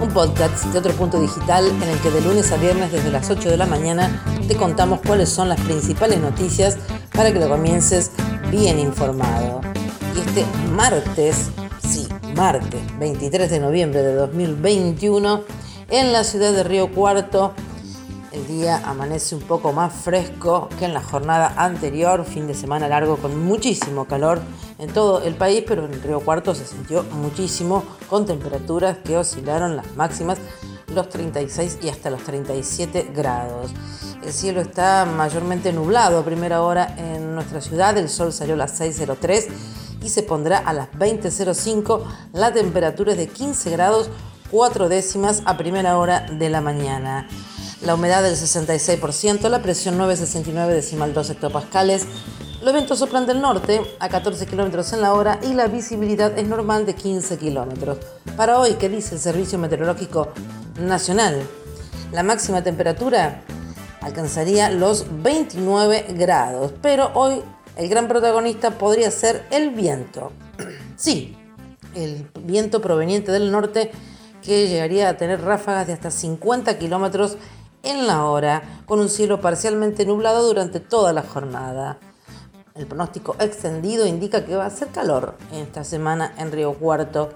un podcast de otro punto digital en el que de lunes a viernes desde las 8 de la mañana te contamos cuáles son las principales noticias para que lo comiences bien informado. Y este martes, sí, martes 23 de noviembre de 2021, en la ciudad de Río Cuarto, el día amanece un poco más fresco que en la jornada anterior, fin de semana largo con muchísimo calor en todo el país, pero en Río Cuarto se sintió muchísimo con temperaturas que oscilaron las máximas los 36 y hasta los 37 grados. El cielo está mayormente nublado a primera hora en nuestra ciudad, el sol salió a las 6.03 y se pondrá a las 20.05, la temperatura es de 15 grados 4 décimas a primera hora de la mañana la humedad del 66%, la presión 969 decimal 2 hectopascales, los vientos soplan del norte a 14 kilómetros en la hora y la visibilidad es normal de 15 kilómetros. Para hoy, ¿qué dice el Servicio Meteorológico Nacional? La máxima temperatura alcanzaría los 29 grados, pero hoy el gran protagonista podría ser el viento. Sí, el viento proveniente del norte que llegaría a tener ráfagas de hasta 50 kilómetros en la hora, con un cielo parcialmente nublado durante toda la jornada. El pronóstico extendido indica que va a ser calor esta semana en Río Cuarto.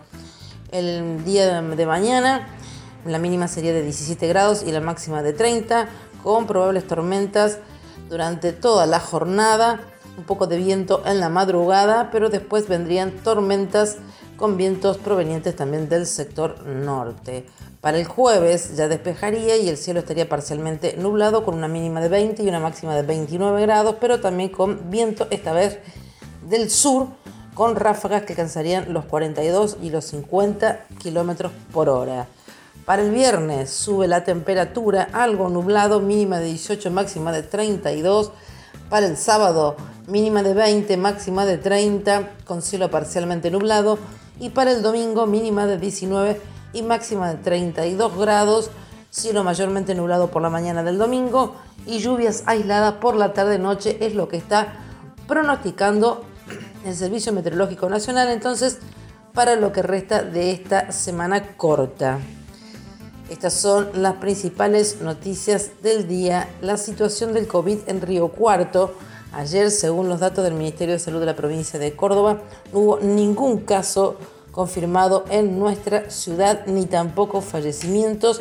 El día de mañana la mínima sería de 17 grados y la máxima de 30, con probables tormentas durante toda la jornada, un poco de viento en la madrugada, pero después vendrían tormentas con vientos provenientes también del sector norte. Para el jueves ya despejaría y el cielo estaría parcialmente nublado con una mínima de 20 y una máxima de 29 grados, pero también con viento esta vez del sur con ráfagas que alcanzarían los 42 y los 50 kilómetros por hora. Para el viernes sube la temperatura, algo nublado, mínima de 18, máxima de 32. Para el sábado, mínima de 20, máxima de 30, con cielo parcialmente nublado. Y para el domingo, mínima de 19 y máxima de 32 grados, cielo mayormente nublado por la mañana del domingo y lluvias aisladas por la tarde-noche es lo que está pronosticando el Servicio Meteorológico Nacional entonces para lo que resta de esta semana corta. Estas son las principales noticias del día. La situación del COVID en Río Cuarto. Ayer, según los datos del Ministerio de Salud de la provincia de Córdoba, no hubo ningún caso confirmado en nuestra ciudad, ni tampoco fallecimientos.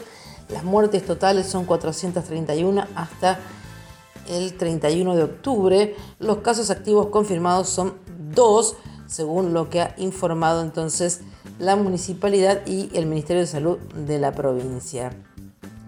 Las muertes totales son 431 hasta el 31 de octubre. Los casos activos confirmados son dos, según lo que ha informado entonces la municipalidad y el Ministerio de Salud de la provincia.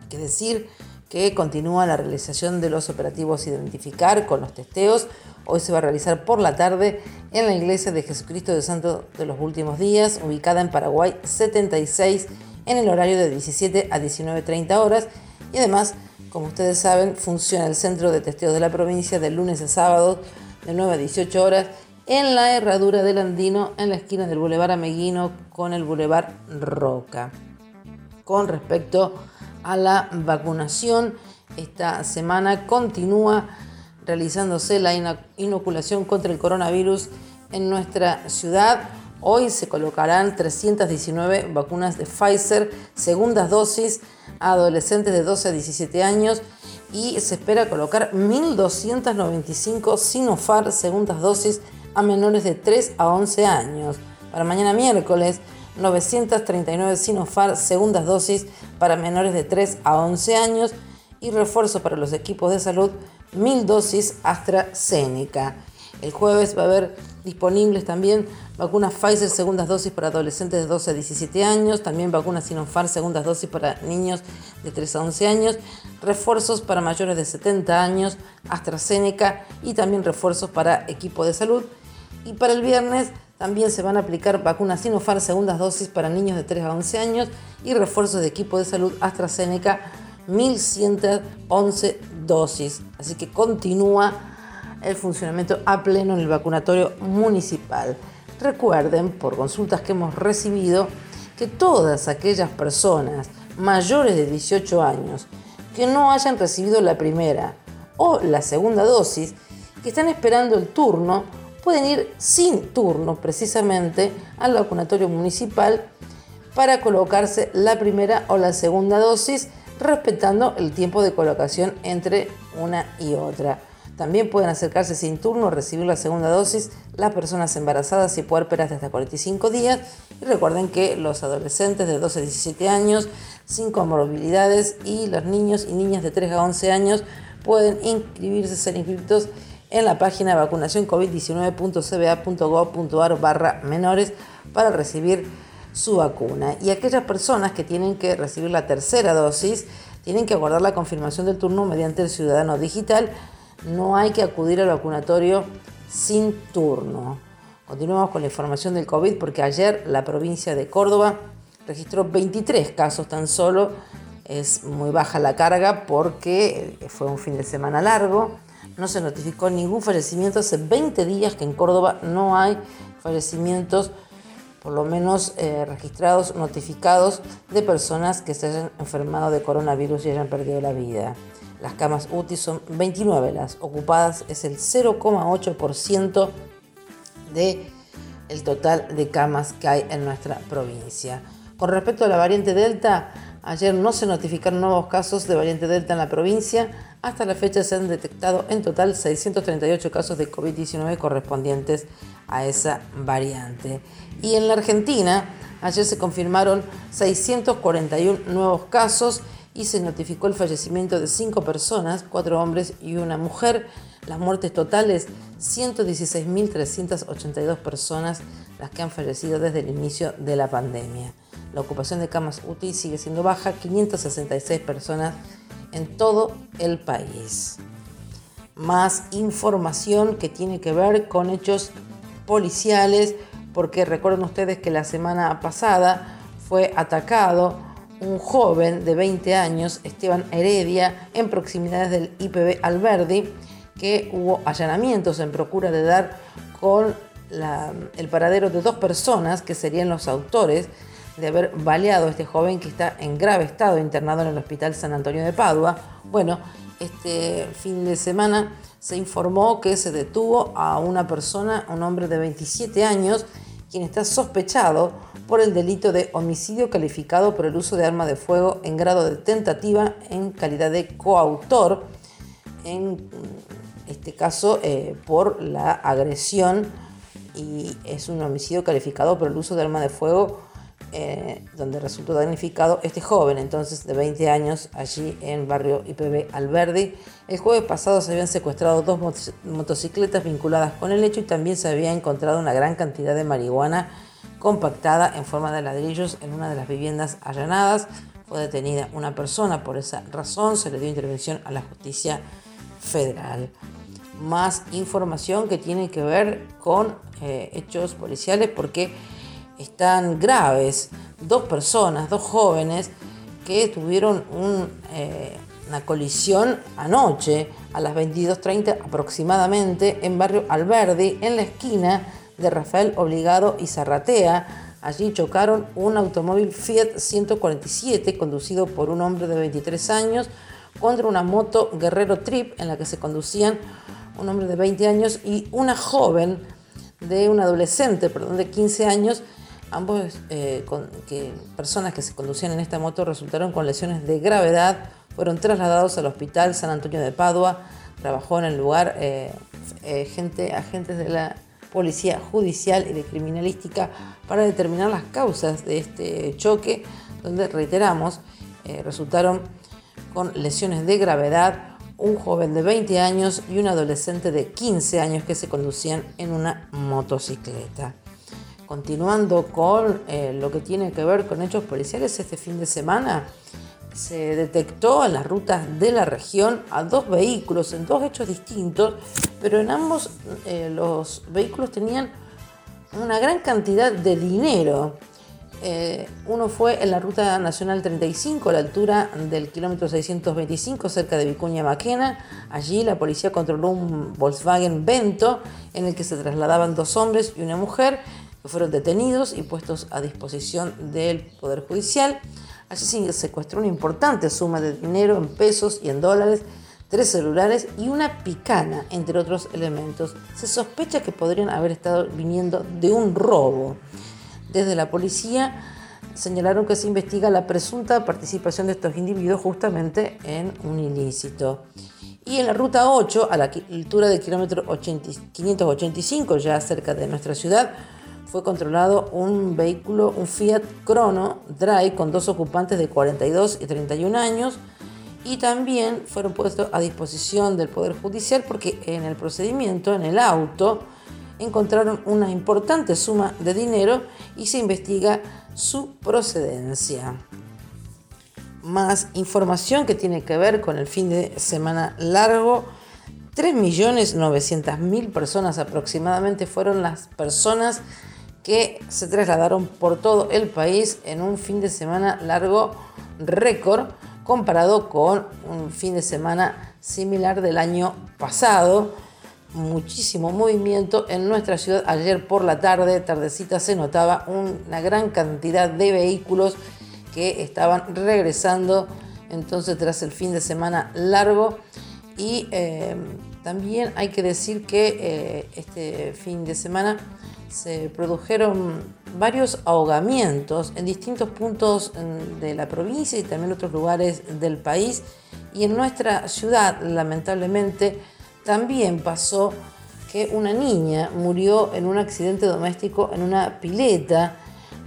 Que decir que continúa la realización de los operativos Identificar con los testeos Hoy se va a realizar por la tarde en la iglesia de Jesucristo de Santo de los Últimos Días, ubicada en Paraguay 76, en el horario de 17 a 19.30 horas. Y además, como ustedes saben, funciona el centro de testeos de la provincia de lunes a sábado de 9 a 18 horas en la herradura del Andino, en la esquina del Boulevard Ameguino con el Boulevard Roca. Con respecto a la vacunación, esta semana continúa realizándose la inoculación contra el coronavirus en nuestra ciudad. Hoy se colocarán 319 vacunas de Pfizer, segundas dosis a adolescentes de 12 a 17 años y se espera colocar 1.295 Sinopharm, segundas dosis a menores de 3 a 11 años. Para mañana miércoles, 939 Sinopharm, segundas dosis para menores de 3 a 11 años y refuerzo para los equipos de salud mil dosis AstraZeneca. El jueves va a haber disponibles también vacunas Pfizer segundas dosis para adolescentes de 12 a 17 años, también vacunas Sinopharm segundas dosis para niños de 3 a 11 años, refuerzos para mayores de 70 años, AstraZeneca y también refuerzos para equipo de salud. Y para el viernes también se van a aplicar vacunas Sinopharm segundas dosis para niños de 3 a 11 años y refuerzos de equipo de salud AstraZeneca 1.111 dosis. Así que continúa el funcionamiento a pleno en el vacunatorio municipal. Recuerden, por consultas que hemos recibido, que todas aquellas personas mayores de 18 años que no hayan recibido la primera o la segunda dosis, que están esperando el turno, pueden ir sin turno precisamente al vacunatorio municipal para colocarse la primera o la segunda dosis, respetando el tiempo de colocación entre una y otra. También pueden acercarse sin turno recibir la segunda dosis las personas embarazadas y puérperas de hasta 45 días. Y recuerden que los adolescentes de 12 a 17 años, sin comorbilidades y los niños y niñas de 3 a 11 años pueden inscribirse, ser inscritos en la página vacunación covid19.cba.gov.ar barra menores para recibir su vacuna. Y aquellas personas que tienen que recibir la tercera dosis tienen que aguardar la confirmación del turno mediante el ciudadano digital no hay que acudir al vacunatorio sin turno. Continuamos con la información del COVID porque ayer la provincia de Córdoba registró 23 casos tan solo. Es muy baja la carga porque fue un fin de semana largo. No se notificó ningún fallecimiento. Hace 20 días que en Córdoba no hay fallecimientos, por lo menos eh, registrados, notificados, de personas que se hayan enfermado de coronavirus y hayan perdido la vida. Las camas UTI son 29, las ocupadas es el 0,8% de total de camas que hay en nuestra provincia. Con respecto a la variante Delta, ayer no se notificaron nuevos casos de variante Delta en la provincia. Hasta la fecha se han detectado en total 638 casos de COVID-19 correspondientes a esa variante. Y en la Argentina, ayer se confirmaron 641 nuevos casos y se notificó el fallecimiento de cinco personas, cuatro hombres y una mujer. Las muertes totales, 116.382 personas las que han fallecido desde el inicio de la pandemia. La ocupación de camas UTI sigue siendo baja, 566 personas en todo el país. Más información que tiene que ver con hechos policiales, porque recuerden ustedes que la semana pasada fue atacado un joven de 20 años, Esteban Heredia, en proximidades del IPB Alberdi, que hubo allanamientos en procura de dar con el paradero de dos personas que serían los autores de haber baleado a este joven que está en grave estado internado en el Hospital San Antonio de Padua. Bueno, este fin de semana se informó que se detuvo a una persona, un hombre de 27 años, quien está sospechado por el delito de homicidio calificado por el uso de arma de fuego en grado de tentativa en calidad de coautor, en este caso eh, por la agresión y es un homicidio calificado por el uso de arma de fuego eh, donde resultó damnificado este joven, entonces de 20 años, allí en barrio IPB Alberdi. El jueves pasado se habían secuestrado dos motocicletas vinculadas con el hecho y también se había encontrado una gran cantidad de marihuana compactada en forma de ladrillos en una de las viviendas allanadas. Fue detenida una persona por esa razón, se le dio intervención a la justicia federal. Más información que tiene que ver con eh, hechos policiales porque están graves. Dos personas, dos jóvenes que tuvieron eh, una colisión anoche a las 22.30 aproximadamente en barrio Alberdi, en la esquina de Rafael Obligado y Zarratea. Allí chocaron un automóvil Fiat 147 conducido por un hombre de 23 años contra una moto Guerrero Trip en la que se conducían un hombre de 20 años y una joven de un adolescente, perdón, de 15 años Ambos eh, personas que se conducían en esta moto resultaron con lesiones de gravedad, fueron trasladados al hospital San Antonio de Padua. Trabajó en el lugar eh, eh, gente, agentes de la Policía Judicial y de Criminalística para determinar las causas de este choque, donde, reiteramos, resultaron con lesiones de gravedad un joven de 20 años y un adolescente de 15 años que se conducían en una motocicleta. Continuando con eh, lo que tiene que ver con hechos policiales, este fin de semana se detectó en las rutas de la región a dos vehículos en dos hechos distintos, pero en ambos eh, los vehículos tenían una gran cantidad de dinero. Eh, uno fue en la Ruta Nacional 35, a la altura del kilómetro 625, cerca de Vicuña Maquena. Allí la policía controló un Volkswagen Vento en el que se trasladaban dos hombres y una mujer fueron detenidos y puestos a disposición del Poder Judicial. Allí se secuestró una importante suma de dinero en pesos y en dólares, tres celulares y una picana, entre otros elementos. Se sospecha que podrían haber estado viniendo de un robo. Desde la policía señalaron que se investiga la presunta participación de estos individuos justamente en un ilícito. Y en la ruta 8, a la altura del kilómetro 585, ya cerca de nuestra ciudad, fue controlado un vehículo, un Fiat Crono Drive con dos ocupantes de 42 y 31 años y también fueron puestos a disposición del Poder Judicial porque en el procedimiento, en el auto, encontraron una importante suma de dinero y se investiga su procedencia. Más información que tiene que ver con el fin de semana largo. 3.900.000 personas aproximadamente fueron las personas que se trasladaron por todo el país en un fin de semana largo récord comparado con un fin de semana similar del año pasado muchísimo movimiento en nuestra ciudad. Ayer por la tarde, tardecita, se notaba una gran cantidad de vehículos que estaban regresando entonces tras el fin de semana largo. Y eh, también hay que decir que eh, este fin de semana se produjeron varios ahogamientos en distintos puntos de la provincia y también otros lugares del país. Y en nuestra ciudad, lamentablemente, también pasó que una niña murió en un accidente doméstico en una pileta.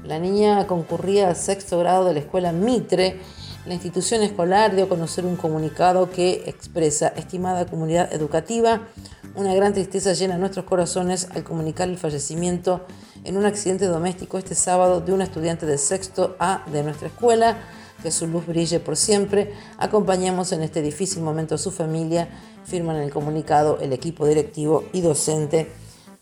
La niña concurría al sexto grado de la escuela Mitre. La institución escolar dio a conocer un comunicado que expresa, estimada comunidad educativa, una gran tristeza llena nuestros corazones al comunicar el fallecimiento en un accidente doméstico este sábado de una estudiante de sexto A de nuestra escuela. Que su luz brille por siempre. Acompañamos en este difícil momento a su familia firman el comunicado el equipo directivo y docente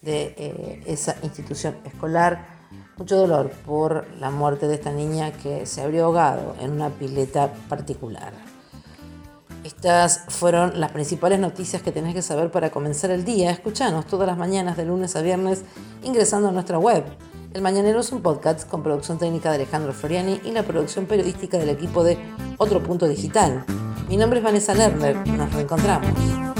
de eh, esa institución escolar. Mucho dolor por la muerte de esta niña que se habría ahogado en una pileta particular. Estas fueron las principales noticias que tenés que saber para comenzar el día. Escuchanos todas las mañanas de lunes a viernes ingresando a nuestra web. El Mañanero es un podcast con producción técnica de Alejandro Floriani y la producción periodística del equipo de Otro Punto Digital. Mi nombre es Vanessa Lerner. Nos reencontramos.